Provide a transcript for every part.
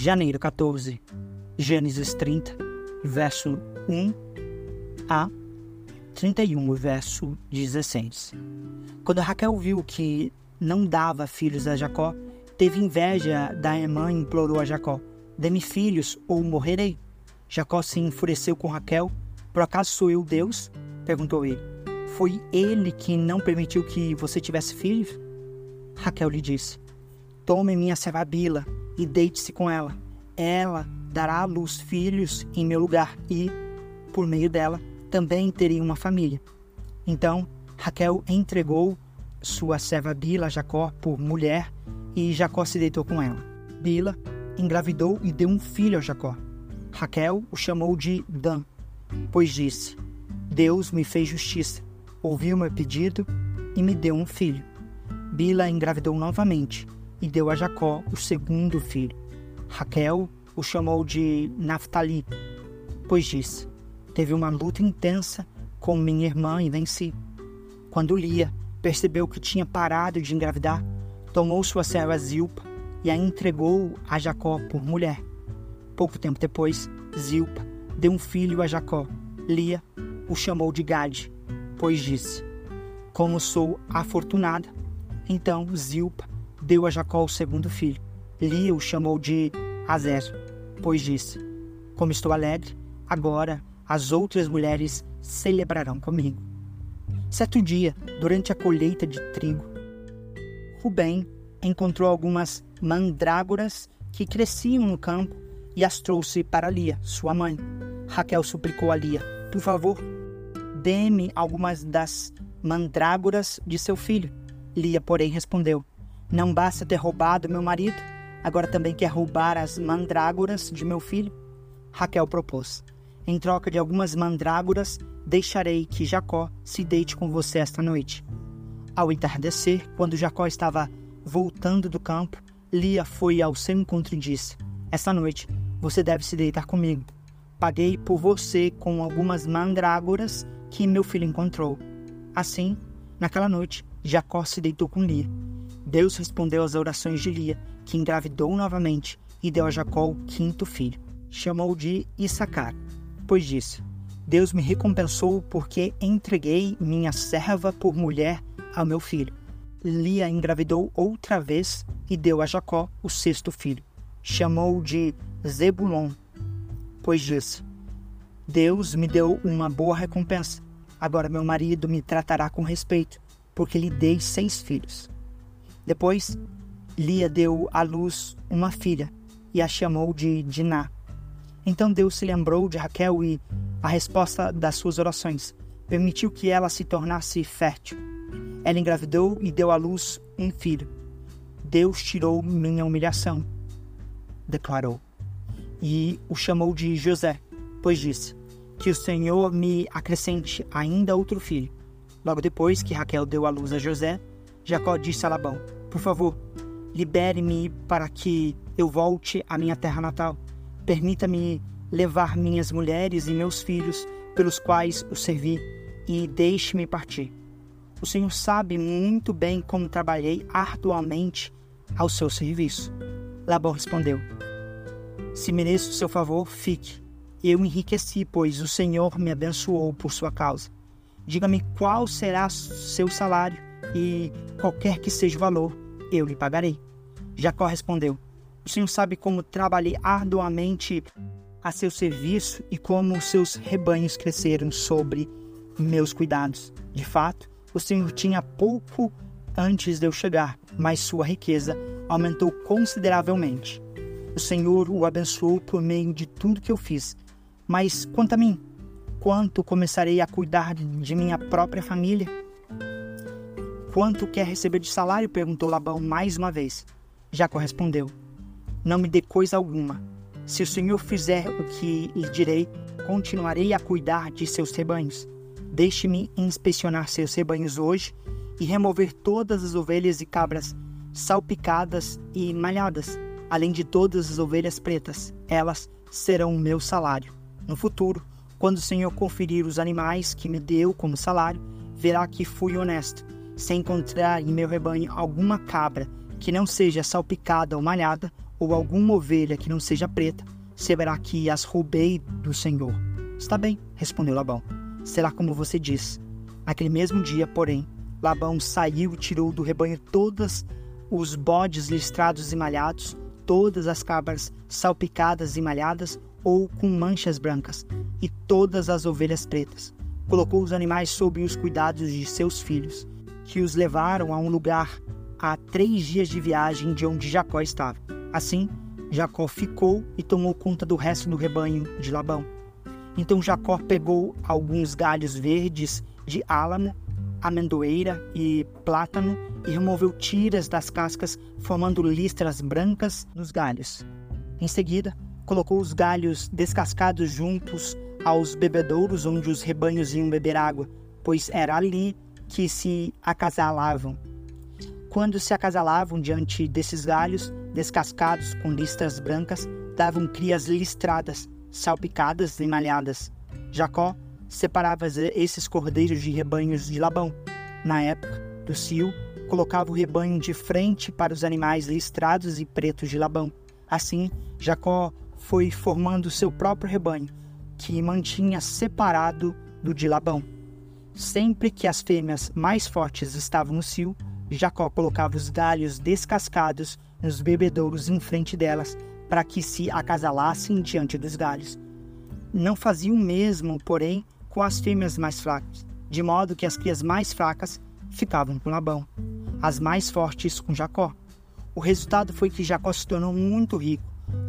Janeiro 14, Gênesis 30, verso 1 a 31, verso 16. Quando Raquel viu que não dava filhos a Jacó, teve inveja da irmã e implorou a Jacó: Dê-me filhos ou morrerei. Jacó se enfureceu com Raquel. Por acaso sou eu Deus? perguntou ele. Foi ele que não permitiu que você tivesse filhos? Raquel lhe disse: Tome minha serva Bila e deite-se com ela. Ela dará à luz filhos em meu lugar e, por meio dela, também teria uma família. Então Raquel entregou sua serva Bila a Jacó por mulher e Jacó se deitou com ela. Bila engravidou e deu um filho a Jacó. Raquel o chamou de Dan, pois disse: Deus me fez justiça, ouviu meu pedido e me deu um filho. Bila engravidou novamente e deu a Jacó o segundo filho. Raquel o chamou de Naphtali, pois disse: Teve uma luta intensa com minha irmã e venci. Quando Lia percebeu que tinha parado de engravidar, tomou sua serva Zilpa e a entregou a Jacó por mulher. Pouco tempo depois, Zilpa deu um filho a Jacó. Lia o chamou de Gade, pois disse: Como sou afortunada. Então Zilpa deu a Jacó o segundo filho. Lia o chamou de Azer, pois disse: Como estou alegre, agora as outras mulheres celebrarão comigo. Certo dia, durante a colheita de trigo, Rubem encontrou algumas mandrágoras que cresciam no campo e as trouxe para Lia, sua mãe. Raquel suplicou a Lia: Por favor, dê-me algumas das mandrágoras de seu filho. Lia, porém, respondeu: não basta ter roubado meu marido, agora também quer roubar as mandrágoras de meu filho? Raquel propôs: Em troca de algumas mandrágoras, deixarei que Jacó se deite com você esta noite. Ao entardecer, quando Jacó estava voltando do campo, Lia foi ao seu encontro e disse: Esta noite você deve se deitar comigo. Paguei por você com algumas mandrágoras que meu filho encontrou. Assim, naquela noite, Jacó se deitou com Lia. Deus respondeu às orações de Lia, que engravidou novamente e deu a Jacó o quinto filho. Chamou de Issacar, pois disse: Deus me recompensou porque entreguei minha serva por mulher ao meu filho. Lia engravidou outra vez e deu a Jacó o sexto filho. Chamou de Zebulon, pois disse: Deus me deu uma boa recompensa. Agora meu marido me tratará com respeito, porque lhe dei seis filhos. Depois, Lia deu à luz uma filha e a chamou de Diná. Então Deus se lembrou de Raquel e a resposta das suas orações permitiu que ela se tornasse fértil. Ela engravidou e deu à luz um filho. Deus tirou minha humilhação, declarou. E o chamou de José, pois disse: Que o Senhor me acrescente ainda outro filho. Logo depois que Raquel deu à luz a José, Jacó disse a Labão: por favor, libere-me para que eu volte à minha terra natal. Permita-me levar minhas mulheres e meus filhos, pelos quais o servi, e deixe-me partir. O Senhor sabe muito bem como trabalhei arduamente ao seu serviço. Labão respondeu: Se mereço seu favor, fique. Eu enriqueci, pois o Senhor me abençoou por sua causa. Diga-me qual será seu salário e qualquer que seja o valor, eu lhe pagarei. Jacó respondeu: O Senhor sabe como trabalhei arduamente a seu serviço e como seus rebanhos cresceram sobre meus cuidados. De fato, o Senhor tinha pouco antes de eu chegar, mas sua riqueza aumentou consideravelmente. O Senhor o abençoou por meio de tudo que eu fiz. Mas quanto a mim, quanto começarei a cuidar de minha própria família? Quanto quer receber de salário? perguntou Labão mais uma vez. Jacó respondeu: Não me dê coisa alguma. Se o Senhor fizer o que lhe direi, continuarei a cuidar de seus rebanhos. Deixe-me inspecionar seus rebanhos hoje e remover todas as ovelhas e cabras salpicadas e malhadas, além de todas as ovelhas pretas. Elas serão o meu salário. No futuro, quando o Senhor conferir os animais que me deu como salário, verá que fui honesto se encontrar em meu rebanho alguma cabra que não seja salpicada ou malhada, ou alguma ovelha que não seja preta, saberá que as roubei do Senhor. Está bem, respondeu Labão. Será como você diz. Naquele mesmo dia, porém, Labão saiu e tirou do rebanho todos os bodes listrados e malhados, todas as cabras salpicadas e malhadas ou com manchas brancas, e todas as ovelhas pretas. Colocou os animais sob os cuidados de seus filhos, que os levaram a um lugar a três dias de viagem de onde Jacó estava. Assim, Jacó ficou e tomou conta do resto do rebanho de Labão. Então Jacó pegou alguns galhos verdes de álamo, amendoeira e plátano e removeu tiras das cascas, formando listras brancas nos galhos. Em seguida, colocou os galhos descascados juntos aos bebedouros onde os rebanhos iam beber água, pois era ali que se acasalavam. Quando se acasalavam diante desses galhos descascados com listras brancas, davam crias listradas, salpicadas e malhadas. Jacó separava esses cordeiros de rebanhos de Labão. Na época do cio, colocava o rebanho de frente para os animais listrados e pretos de Labão. Assim, Jacó foi formando seu próprio rebanho, que mantinha separado do de Labão. Sempre que as fêmeas mais fortes estavam no cio, Jacó colocava os galhos descascados nos bebedouros em frente delas, para que se acasalassem diante dos galhos. Não fazia o mesmo, porém, com as fêmeas mais fracas, de modo que as crias mais fracas ficavam com Labão, as mais fortes com Jacó. O resultado foi que Jacó se tornou muito rico,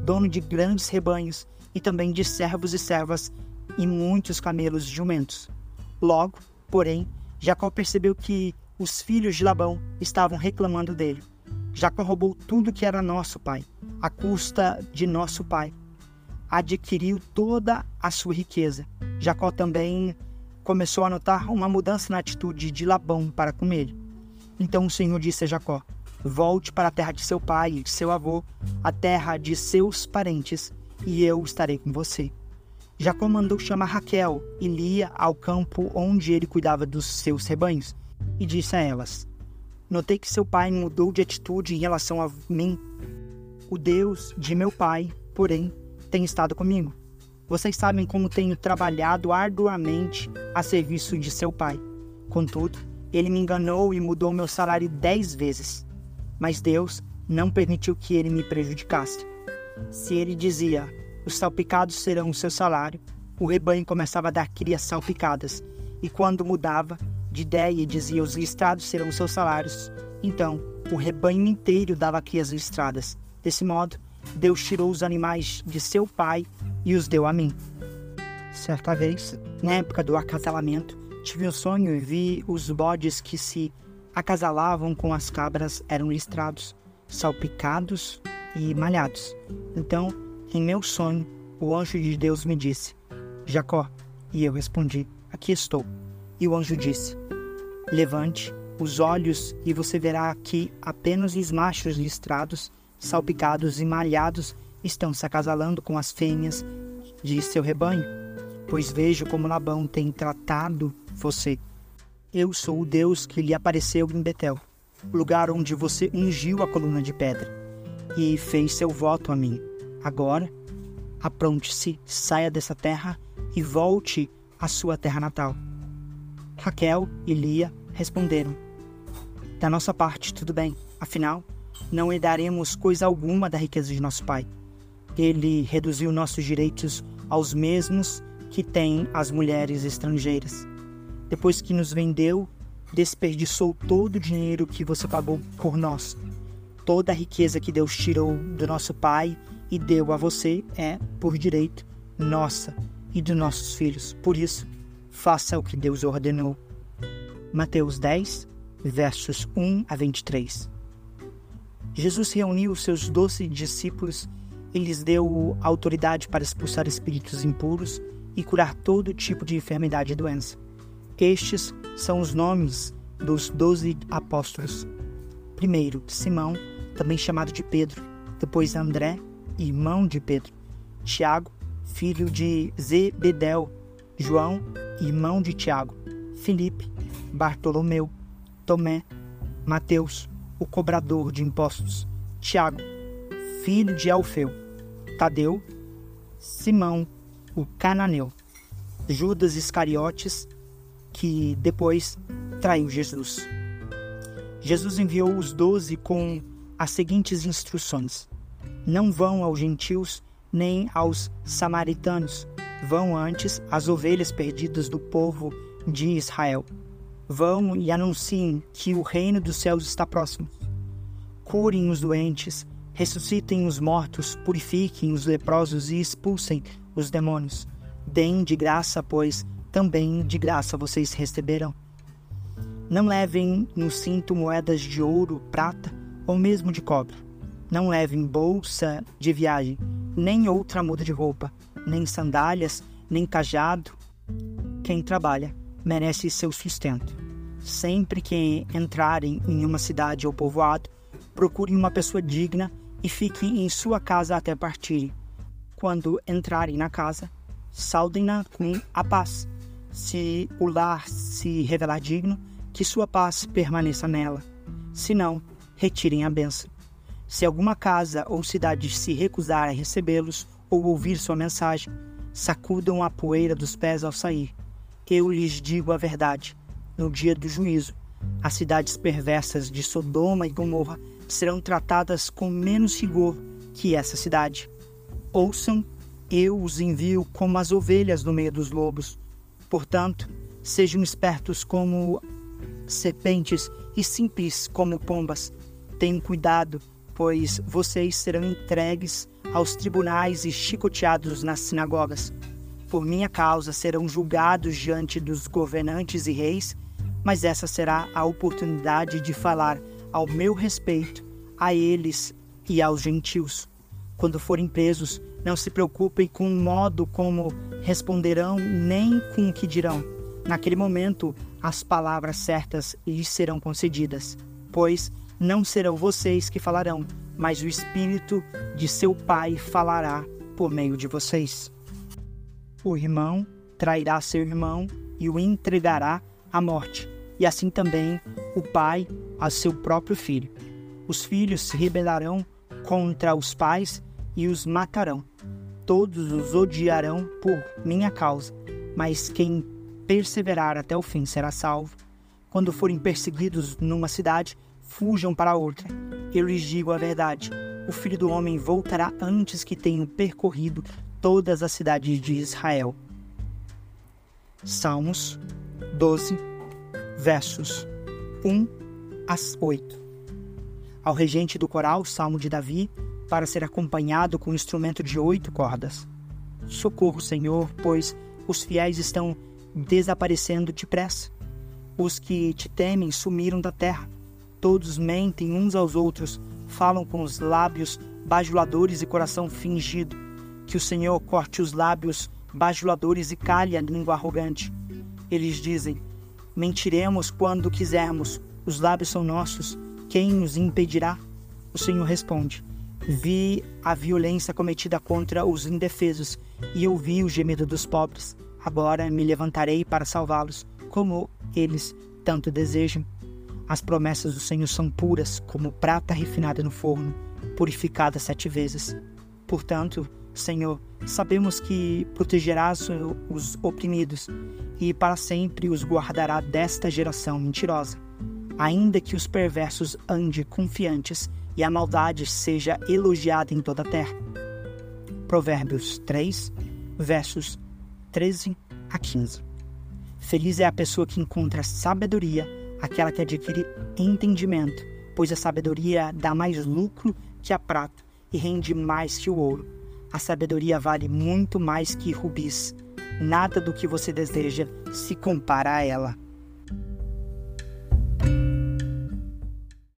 dono de grandes rebanhos e também de servos e servas e muitos camelos jumentos. Logo, porém, Jacó percebeu que os filhos de Labão estavam reclamando dele. Jacó roubou tudo que era nosso pai, à custa de nosso pai. Adquiriu toda a sua riqueza. Jacó também começou a notar uma mudança na atitude de Labão para com ele. Então o Senhor disse a Jacó: Volte para a terra de seu pai e de seu avô, a terra de seus parentes, e eu estarei com você. Jacó mandou chamar Raquel e Lia ao campo onde ele cuidava dos seus rebanhos, e disse a elas: Notei que seu pai mudou de atitude em relação a mim. O Deus de meu pai, porém, tem estado comigo. Vocês sabem como tenho trabalhado arduamente a serviço de seu pai. Contudo, ele me enganou e mudou meu salário dez vezes. Mas Deus não permitiu que ele me prejudicasse. Se ele dizia, os salpicados serão o seu salário, o rebanho começava a dar crias salpicadas, e quando mudava, de ideia e dizia: Os listrados serão seus salários. Então, o rebanho inteiro dava crias listradas. Desse modo, Deus tirou os animais de seu pai e os deu a mim. Certa vez, na época do acasalamento, tive um sonho e vi os bodes que se acasalavam com as cabras eram listrados, salpicados e malhados. Então, em meu sonho, o anjo de Deus me disse: Jacó. E eu respondi: Aqui estou. E o anjo disse: Levante os olhos e você verá que apenas os machos listrados, salpicados e malhados estão se acasalando com as fêmeas de seu rebanho. Pois vejo como Labão tem tratado você. Eu sou o Deus que lhe apareceu em Betel, lugar onde você ungiu a coluna de pedra, e fez seu voto a mim. Agora, apronte-se, saia dessa terra e volte à sua terra natal. Raquel e Lia responderam: Da nossa parte, tudo bem. Afinal, não herdaremos coisa alguma da riqueza de nosso pai. Ele reduziu nossos direitos aos mesmos que têm as mulheres estrangeiras. Depois que nos vendeu, desperdiçou todo o dinheiro que você pagou por nós. Toda a riqueza que Deus tirou do nosso pai e deu a você é, por direito, nossa e dos nossos filhos. Por isso, faça o que Deus ordenou. Mateus 10, versos 1 a 23. Jesus reuniu seus doze discípulos e lhes deu autoridade para expulsar espíritos impuros e curar todo tipo de enfermidade e doença. Estes são os nomes dos doze apóstolos. Primeiro, Simão, também chamado de Pedro, depois André, irmão de Pedro, Tiago, filho de Zebedeu, João, irmão de Tiago, Filipe, Bartolomeu, Tomé, Mateus, o cobrador de impostos, Tiago, filho de Alfeu, Tadeu, Simão, o cananeu, Judas Iscariotes, que depois traiu Jesus. Jesus enviou os doze com as seguintes instruções: Não vão aos gentios nem aos samaritanos, vão antes às ovelhas perdidas do povo de Israel. Vão e anunciem que o reino dos céus está próximo. Curem os doentes, ressuscitem os mortos, purifiquem os leprosos e expulsem os demônios. Deem de graça, pois também de graça vocês receberão. Não levem no cinto moedas de ouro, prata ou mesmo de cobre. Não levem bolsa de viagem, nem outra muda de roupa, nem sandálias, nem cajado. Quem trabalha merece seu sustento. Sempre que entrarem em uma cidade ou povoado, procurem uma pessoa digna e fiquem em sua casa até partirem. Quando entrarem na casa, saudem-na com a paz. Se o lar se revelar digno, que sua paz permaneça nela. Se não, retirem a benção. Se alguma casa ou cidade se recusar a recebê-los ou ouvir sua mensagem, sacudam a poeira dos pés ao sair. Eu lhes digo a verdade. No dia do juízo, as cidades perversas de Sodoma e Gomorra serão tratadas com menos rigor que essa cidade. Ouçam, eu os envio como as ovelhas no meio dos lobos. Portanto, sejam espertos como serpentes e simples como pombas. Tenham cuidado, pois vocês serão entregues aos tribunais e chicoteados nas sinagogas. Por minha causa serão julgados diante dos governantes e reis, mas essa será a oportunidade de falar ao meu respeito a eles e aos gentios. Quando forem presos, não se preocupem com o modo como responderão, nem com o que dirão. Naquele momento, as palavras certas lhes serão concedidas, pois não serão vocês que falarão, mas o Espírito de seu Pai falará por meio de vocês. O irmão trairá seu irmão e o entregará à morte, e assim também o pai a seu próprio filho. Os filhos se rebelarão contra os pais e os matarão. Todos os odiarão por minha causa, mas quem perseverar até o fim será salvo. Quando forem perseguidos numa cidade, fujam para outra. Eu lhes digo a verdade: o filho do homem voltará antes que tenham percorrido todas as cidades de Israel. Salmos 12, versos 1 a 8. Ao regente do coral, Salmo de Davi, para ser acompanhado com um instrumento de oito cordas. Socorro, Senhor, pois os fiéis estão desaparecendo depressa. Os que te temem sumiram da terra. Todos mentem uns aos outros, falam com os lábios bajuladores e coração fingido. Que o Senhor corte os lábios bajuladores e calhe a língua arrogante. Eles dizem: Mentiremos quando quisermos, os lábios são nossos, quem nos impedirá? O Senhor responde: Vi a violência cometida contra os indefesos e ouvi o gemido dos pobres. Agora me levantarei para salvá-los, como eles tanto desejam. As promessas do Senhor são puras, como prata refinada no forno, purificada sete vezes. Portanto, Senhor, sabemos que protegerás os oprimidos e para sempre os guardará desta geração mentirosa. Ainda que os perversos andem confiantes e a maldade seja elogiada em toda a terra. Provérbios 3, versos 13 a 15. Feliz é a pessoa que encontra sabedoria aquela que adquire entendimento, pois a sabedoria dá mais lucro que a prata e rende mais que o ouro. A sabedoria vale muito mais que rubis. Nada do que você deseja se compara a ela.